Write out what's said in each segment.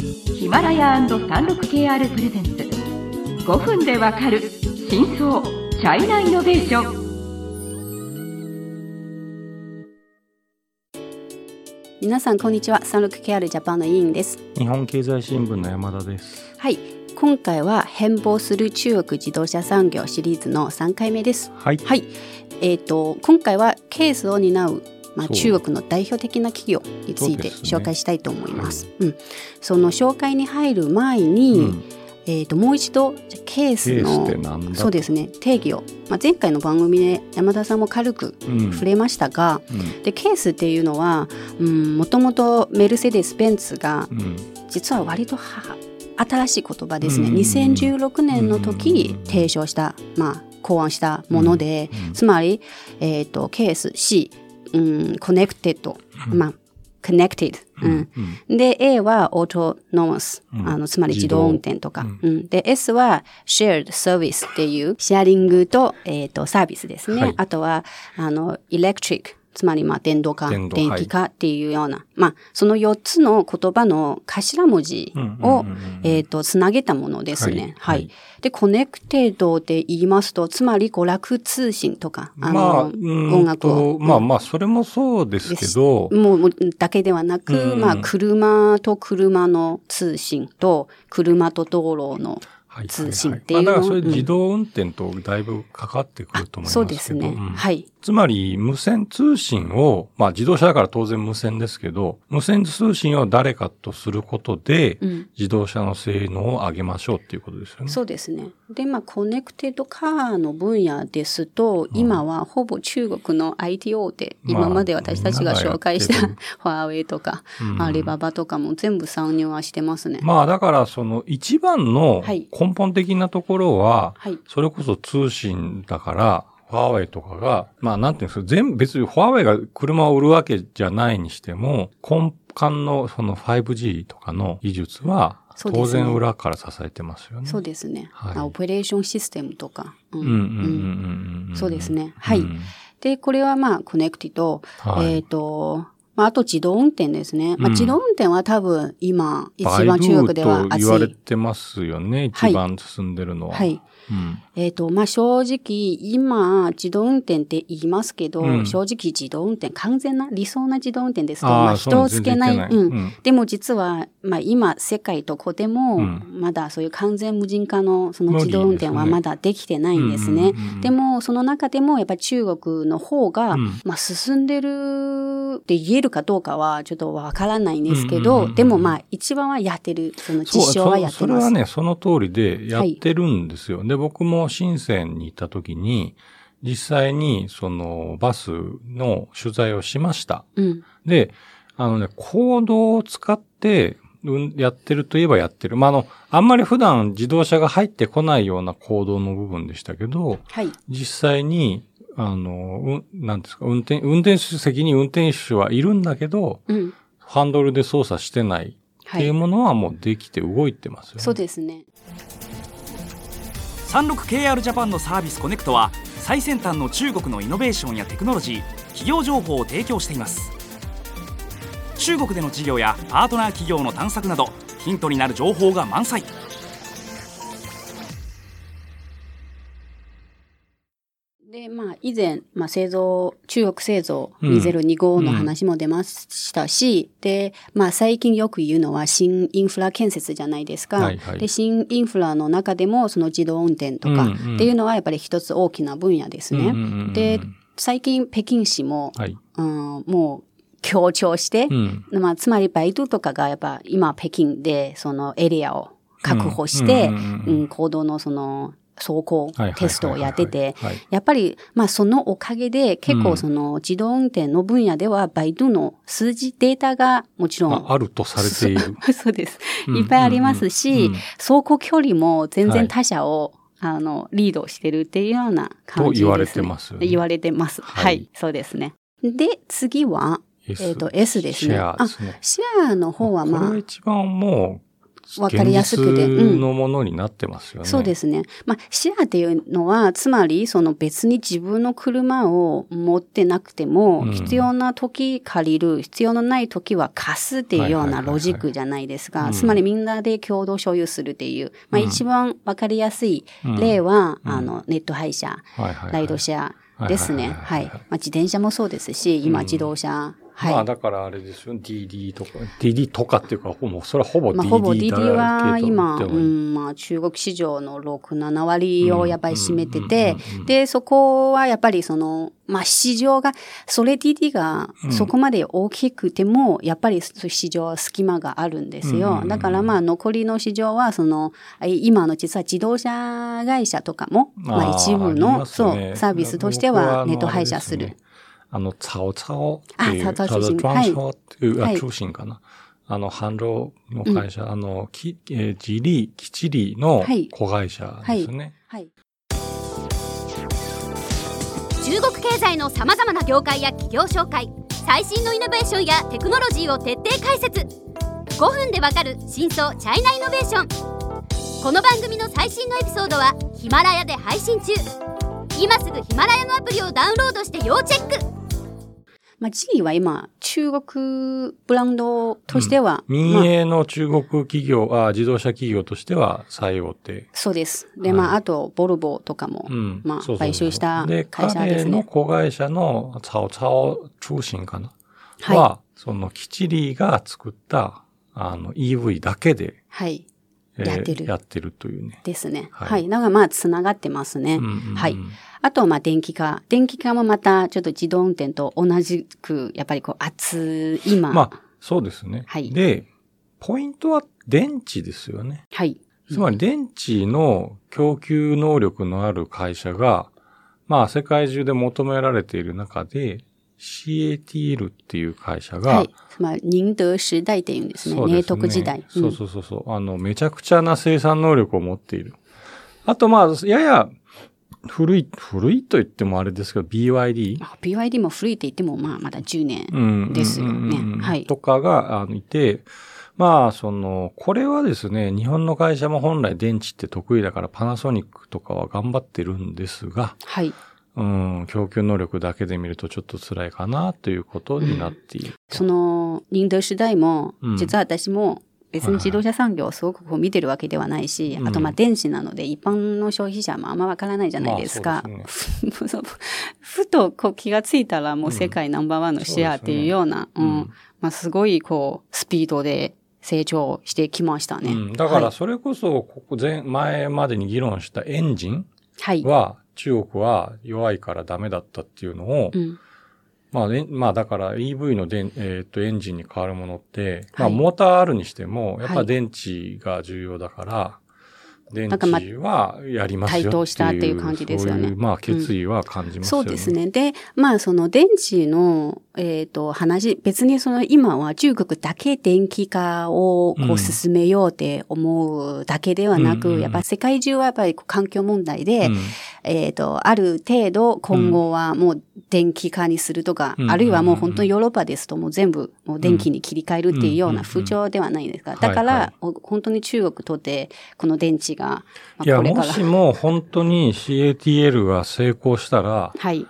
ヒマラヤ &36KR プレゼンツ。5分でわかる真相チャイナイノベーション。皆さんこんにちは。36KR ジャパンの委員です。日本経済新聞の山田です。はい。今回は変貌する中国自動車産業シリーズの3回目です。はい、はい。えー、と今回はケースを担うまあ、中国の代表的な企業について紹介したいと思います。うん、その紹介に入る前に、うん。えー、ともう一度ケースのそうですね定義を、まあ、前回の番組で山田さんも軽くうん。触れましたが、うん。でケースっていうのはもともとメルセデス・ベンツがうん。実は割とは新しい言葉ですね、うん。2016年の時うん。提唱した、まあ、考案したもので、うん。つまり、えー、とケース C、うん、 connected、うんまあ connected、うんうんで A は autonomous、うんあのつまり自動運転とか、自うんで S は shared service っていうシェアリングと,、えー、とサービスですね、はいあとはあの electric つまりまあ電動化電気化っていうような、まあその4つの言葉の頭文字を、えっ、とつなげたものですね。は。はい。いで connected で言いますとつまり娯楽通信とかあの、まあ、うん音楽を。とまあまあ、それもそうですけど、もうだけではなく、うん。まあ、車と車の通信と車と道路のはい通信っていうの。まあ、だからそれうん。自動運転とだいぶかかってくると思いますけど。そうですね、うん。はいつまり、無線通信を、まあ自動車だから当然無線ですけど、無線通信を誰かとすることで、うん自動車の性能を上げましょうっていうことですよね。そうですね。で、まあ、コネクテッドカーの分野ですと、今はほぼ中国の IT 大手、まあ今まで私たちが紹介したみんながやってファーウェイとか、うんアリババとかも全部参入はしてますね。まあだからその一番のはい根本的なところは、はい。それこそ通信だから、ファーウェイとかが、まあなんていうんですか、全部別にファーウェイが車を売るわけじゃないにしても、根幹のその 5G とかの技術は、当然裏から支えてますよね。そうですね。はい。あオペレーションシステムとか。そうですね。はい。うんで、これはまあ、コネクティと、はい。えっ、と、まあ、あと自動運転ですね。まあ、うん自動運転は多分今、一番中国ではと言われ熱い。てますよね。はい一番進んでるのは。はい。うん。えっ、と、まあ、正直、今、自動運転って言いますけど、うん正直自動運転、完全な、理想な自動運転ですと、まあ、人をつけない。そううん。でも実は、まあ、今、世界どこでも、うんまだそういう完全無人化の、その自動運転はまだできてないんですね。でも、その中でも、やっぱり中国の方が、うんまあ、進んでるって言えるかどうかは、ちょっとわからないんですけど、うんうんうんうんでも、まあ、一番はやってる、その実証はやってます。そそれはね、その通りでやってるんですよ。で、僕も深センに行った時に、実際にそのバスの取材をしました。うん。で、あのね、コードを使って、うんやってるといえばやってる。まあ、あの、あんまり普段自動車が入ってこないようなコードの部分でしたけど、はい。実際に、あの、うん、なんですか、運転、運転手席に運転手はいるんだけど、うん。ハンドルで操作してないってはい。いうものはもうできて動いてますよね。そうですね。36KR ジャパンのサービスコネクトは最先端の中国のイノベーションやテクノロジー企業情報を提供しています中国での事業やパートナー企業の探索などヒントになる情報が満載以前、まあ、製造、中国製造うん2025の話も出ましたし、で、まあ、最近よく言うのは新インフラ建設じゃないですか。はいはいで、新インフラの中でも、その自動運転とかうんうんっていうのはやっぱり一つ大きな分野ですね。うんうんうんうんで、最近北京市も、はい。うん、もう強調して、うん。まあ、つまりバイドゥとかがやっぱ今北京でそのエリアを確保して、うんうんうんうんうん行動のその走行テストをやっててはい、やっぱり、まあそのおかげで結構その自動運転の分野ではバイドゥの数字データがもちろんああるとされている。そう です。うんいっぱいありますし、走行距離も全然はい他社を、あの、リードしてるっていうような感じです、ね。と言われてますよね言われてます。はいはい、そうですね。で、次は、えっ、と、S ですね。シェアですね。あ、シェアの方はまあこれは、一番もう、わかりやすくて現実のものになってますよね。そうですね。まあ、シェアっていうのは、つまり、その別に自分の車を持ってなくても、うん必要な時借りる、必要のない時は貸すっていうようなロジックじゃないですか。うんつまりみんなで共同所有するっていう。まあ、うん一番わかりやすい例は、あの、ネット配車、はいはいはいライドシェアですね。ははいいはいはいはい。まあ、自転車もそうですし、今うん自動車、はい。まあだからあれですよ、DD とか、DD とかっていうか、ほぼ、それはほぼ DD まあ、ほぼだ DD は今、うん、まあ中国市場の6、7割をやっぱり占めててで、そこはやっぱりその、まあ市場が、それ DD がうん。そこまで大きくても、やっぱり市場は隙間があるんですよ。だからまあ残りの市場は、その、今の実は自動車会社とかも、まあ一部の、そう、サービスとしてはネット配車するあの、ツァオツァオっていう、あツァオツァオツァオトランスフォーっていう、あ、はい。通信かな。あの、販路の会社、あの、き、えー、ジリー、キチリーのはい。子会社ですね。はい。中国経済のさまざまな業界や企業紹介最新のイノベーションやテクノロジーを徹底解説。5分でわかる真相チャイナイノベーション。この番組の最新のエピソードはヒマラヤで配信中。今すぐヒマラヤのアプリをダウンロードして要チェックまあ、ジリーは今、中国ブランドとしては、民まあ営の中国企業、あ、自動車企業としては最大手。そうです。で、はいまあ、あと、ボルボとかも、うん。まあ、買収したで、会社です彼のね。子会社のツァオツァオ通信かな？はいは、そのキチリーが作った、あの、EV だけで、はい。えーやってるやってるというね。ですね。ははいい。だからまあ、つながってますね。うんうんうんはい。あとはまあ、電気化。電気化もまた、ちょっと自動運転と同じく、やっぱりこう、熱い、今。まあ、そうですね。はいで、ポイントは電池ですよね。はい。つまり電池の供給能力のある会社が、まあ世界中で求められている中で、CATL っていう会社が、はい。つまり、寧德時代っていうんですね。明徳時代。そうそうそうそう。あの、めちゃくちゃな生産能力を持っている。あと、まあ、やや古い、古いと言ってもあれですけど、BYD あ BYD も古いって言っても、まあ、まだ10年。うんですよねはいとかが、あの、いて、まあ、その、これはですね、日本の会社も本来電池って得意だからパナソニックとかは頑張ってるんですが、はい。うん、供給能力だけで見るとちょっと辛いかなということになっている。その、寧德時代もうん、実は私も、別に自動車産業をすごくこう見てるわけではないし、うんあとまあ電子なので一般の消費者もあんまわからないじゃないですか。まあそう ふとこう気がついたらもう世界ナンバーワンのシェアっていうような、そうですねうんうんまあすごいこうスピードで成長してきましたね。うん、だからはいそれこそ、ここ前、前までに議論したエンジンはい。は、中国は弱いからダメだったっていうのを、うん。まあ、えまあだから EV のでん、えっとエンジンに変わるものって、まあはい。モーターあるにしても、やっはい。ぱ電池が重要だから、電なんかまあ池はやりますよっていう。台頭したっていう感じですよねそういう、まあ決意は感じますよね。そうです。ね。で、まあその電池の、えっ、と話、別にその今は中国だけ電気化をこうんう進めようって思うだけではなく、うんうんやっぱり世界中はやっぱり環境問題で、うんえっ、と、ある程度今後はもう電気化にするとか、うんあるいはもう本当にヨーロッパですともう全部もう電気に切り替えるっていうような風潮ではないですか。だから、お本当に中国とってこの電池が、まあいや、これから。もしも本当に CATL が成功したら、はい。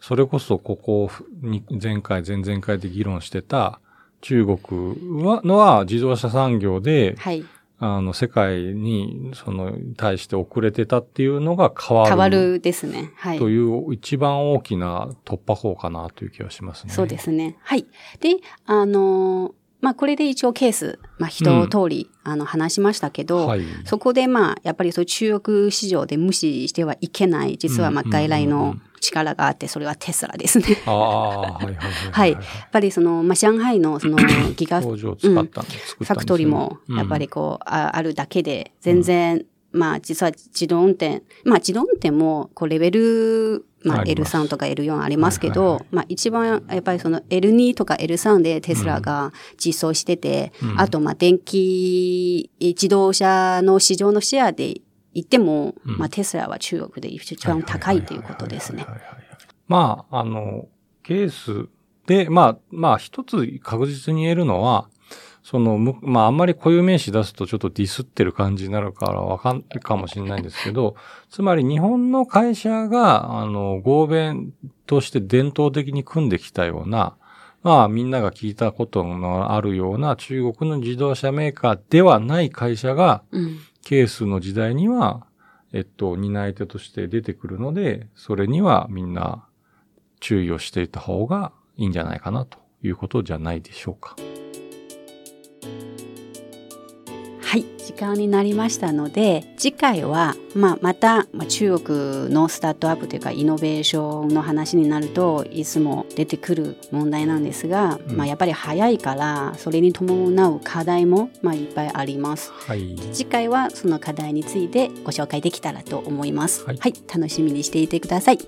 それこそここに前回、前々回で議論してた中国はのは自動車産業で、はい。あの、世界に、その、対して遅れてたっていうのが変わる。変わるですね。はい。という一番大きな突破口かなという気がしますね。そうですね。はい。で、あのーまあ、これで一応ケース、まあ、一通り、あの、話しましたけど、はい。そこでまあ、やっぱりそう中国市場で無視してはいけない、実はまあ、うん外来のうんうんうん力があって、それはテスラですね。はい。やっぱりその、まあ、上海のその ギガフ工場を使ったん。で、作ったんですァクトリーもやっぱりこう、ああるだけで、全然、まあ実は自動運転、まあ自動運転もこうレベル、まああります。L3 とか L4 ありますけど、まあ一番やっぱりその L2 とか L3 でテスラが実装してて、うん。あとまあ電気自動車の市場のシェアで言っても、うんまあテスラは中国で一番高いということですね。まあ、あの、ケースで、まあ、まあ、一つ確実に言えるのは、その、むまあ、あんまり固有名詞出すとちょっとディスってる感じになるからわかんかもしれないんですけど、つまり日本の会社が、あの、合弁として伝統的に組んできたような、まあ、みんなが聞いたことのあるような中国の自動車メーカーではない会社が、うん。ケースの時代には、えっと、担い手として出てくるので、それにはみんな注意をしていた方がいいんじゃないかなということじゃないでしょうか。はい、時間になりましたので、次回は、まあ、また、まあ、中国のスタートアップというか、イノベーションの話になると、いつも出てくる問題なんですが、うんまあ、やっぱり早いから、それに伴う課題も、まあ、いっぱいあります。はい。次回はその課題についてご紹介できたらと思います。はいはい、楽しみにしていてください。